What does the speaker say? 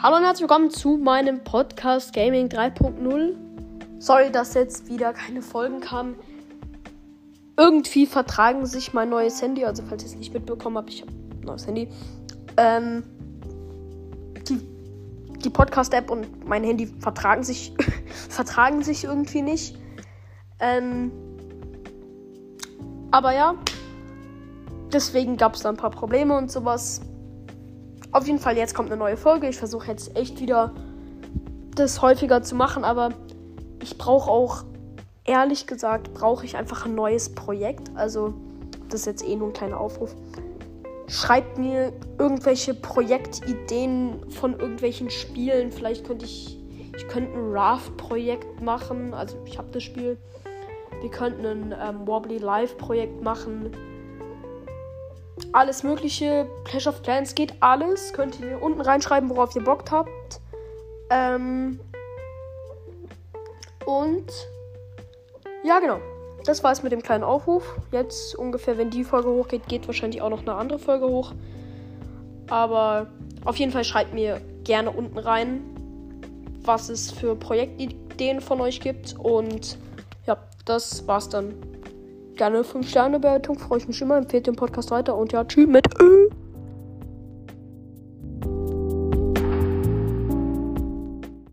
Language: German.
Hallo und herzlich willkommen zu meinem Podcast Gaming 3.0. Sorry, dass jetzt wieder keine Folgen kamen. Irgendwie vertragen sich mein neues Handy, also falls ihr es nicht mitbekommen habt, ich habe ein neues Handy. Ähm, die die Podcast-App und mein Handy vertragen sich, vertragen sich irgendwie nicht. Ähm, aber ja, deswegen gab es da ein paar Probleme und sowas. Auf jeden Fall, jetzt kommt eine neue Folge. Ich versuche jetzt echt wieder das häufiger zu machen, aber ich brauche auch, ehrlich gesagt, brauche ich einfach ein neues Projekt. Also, das ist jetzt eh nur ein kleiner Aufruf. Schreibt mir irgendwelche Projektideen von irgendwelchen Spielen. Vielleicht könnte ich, ich könnte ein Raft-Projekt machen. Also, ich habe das Spiel. Wir könnten ein ähm, Wobbly Live-Projekt machen alles mögliche. Clash of Clans geht alles. Könnt ihr unten reinschreiben, worauf ihr Bock habt. Ähm und ja, genau. Das war es mit dem kleinen Aufruf. Jetzt ungefähr, wenn die Folge hochgeht, geht wahrscheinlich auch noch eine andere Folge hoch. Aber auf jeden Fall schreibt mir gerne unten rein, was es für Projektideen von euch gibt. Und ja, das war's dann gerne 5-Sterne-Bewertung. Freue ich mich immer. Empfehlt den Podcast weiter. Und ja, tschüss mit Ö.